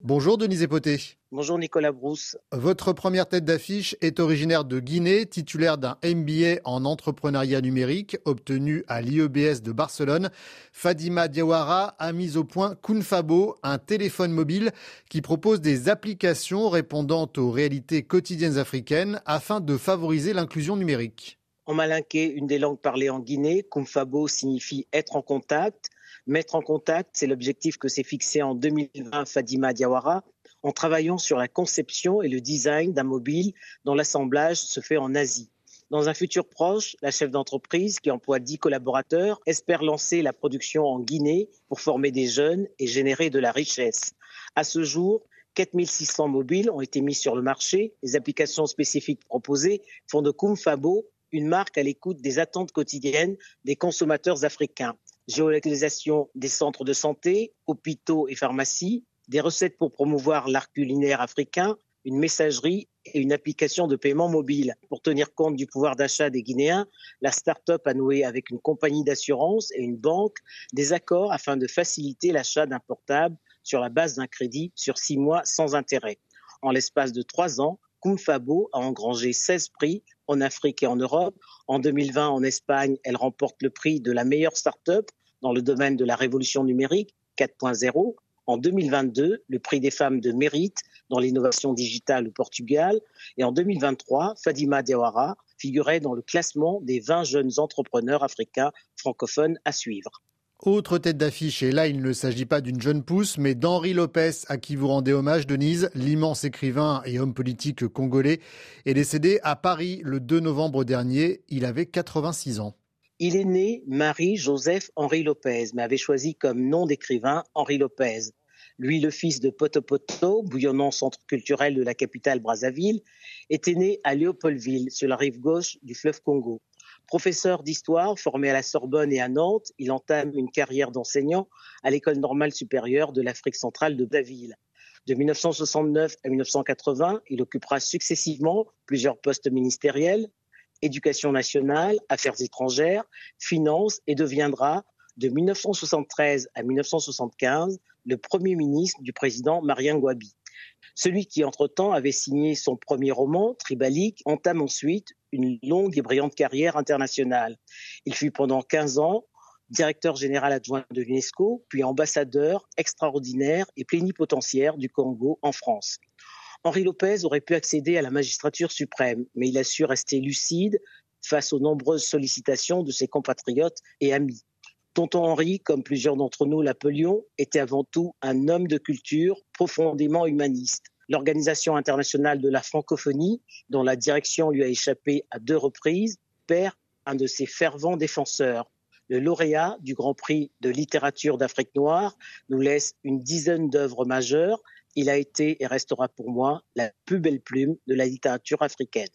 Bonjour Denise Epoté. Bonjour Nicolas Brousse. Votre première tête d'affiche est originaire de Guinée, titulaire d'un MBA en entrepreneuriat numérique obtenu à l'IEBS de Barcelone. Fadima Diawara a mis au point Kunfabo, un téléphone mobile qui propose des applications répondant aux réalités quotidiennes africaines afin de favoriser l'inclusion numérique. En malinqué, une des langues parlées en Guinée, Kumfabo signifie être en contact. Mettre en contact, c'est l'objectif que s'est fixé en 2020 Fadima Diawara en travaillant sur la conception et le design d'un mobile dont l'assemblage se fait en Asie. Dans un futur proche, la chef d'entreprise, qui emploie 10 collaborateurs, espère lancer la production en Guinée pour former des jeunes et générer de la richesse. À ce jour, 4600 mobiles ont été mis sur le marché. Les applications spécifiques proposées font de Kumfabo une marque à l'écoute des attentes quotidiennes des consommateurs africains géolocalisation des centres de santé, hôpitaux et pharmacies, des recettes pour promouvoir l'art culinaire africain, une messagerie et une application de paiement mobile. Pour tenir compte du pouvoir d'achat des Guinéens, la start-up a noué avec une compagnie d'assurance et une banque des accords afin de faciliter l'achat d'un portable sur la base d'un crédit sur six mois sans intérêt. En l'espace de trois ans, Kumfabo a engrangé 16 prix en Afrique et en Europe. En 2020, en Espagne, elle remporte le prix de la meilleure start-up dans le domaine de la révolution numérique 4.0. En 2022, le prix des femmes de mérite dans l'innovation digitale au Portugal. Et en 2023, Fadima Diawara figurait dans le classement des 20 jeunes entrepreneurs africains francophones à suivre. Autre tête d'affiche, et là il ne s'agit pas d'une jeune pousse, mais d'Henri Lopez, à qui vous rendez hommage, Denise, l'immense écrivain et homme politique congolais, est décédé à Paris le 2 novembre dernier. Il avait 86 ans. Il est né Marie-Joseph Henri Lopez, mais avait choisi comme nom d'écrivain Henri Lopez. Lui, le fils de Potopoto, bouillonnant centre culturel de la capitale Brazzaville, était né à Léopoldville, sur la rive gauche du fleuve Congo. Professeur d'histoire formé à la Sorbonne et à Nantes, il entame une carrière d'enseignant à l'École normale supérieure de l'Afrique centrale de Brazzaville. De 1969 à 1980, il occupera successivement plusieurs postes ministériels, éducation nationale, affaires étrangères, finances et deviendra de 1973 à 1975 le premier ministre du président Marien Gouabi. Celui qui, entre-temps, avait signé son premier roman, Tribalique, entame ensuite une longue et brillante carrière internationale. Il fut pendant 15 ans directeur général adjoint de l'UNESCO, puis ambassadeur extraordinaire et plénipotentiaire du Congo en France. Henri Lopez aurait pu accéder à la magistrature suprême, mais il a su rester lucide face aux nombreuses sollicitations de ses compatriotes et amis. Tonton Henri, comme plusieurs d'entre nous l'appelions, était avant tout un homme de culture profondément humaniste. L'Organisation internationale de la francophonie, dont la direction lui a échappé à deux reprises, perd un de ses fervents défenseurs. Le lauréat du Grand Prix de littérature d'Afrique noire nous laisse une dizaine d'œuvres majeures. Il a été et restera pour moi la plus belle plume de la littérature africaine.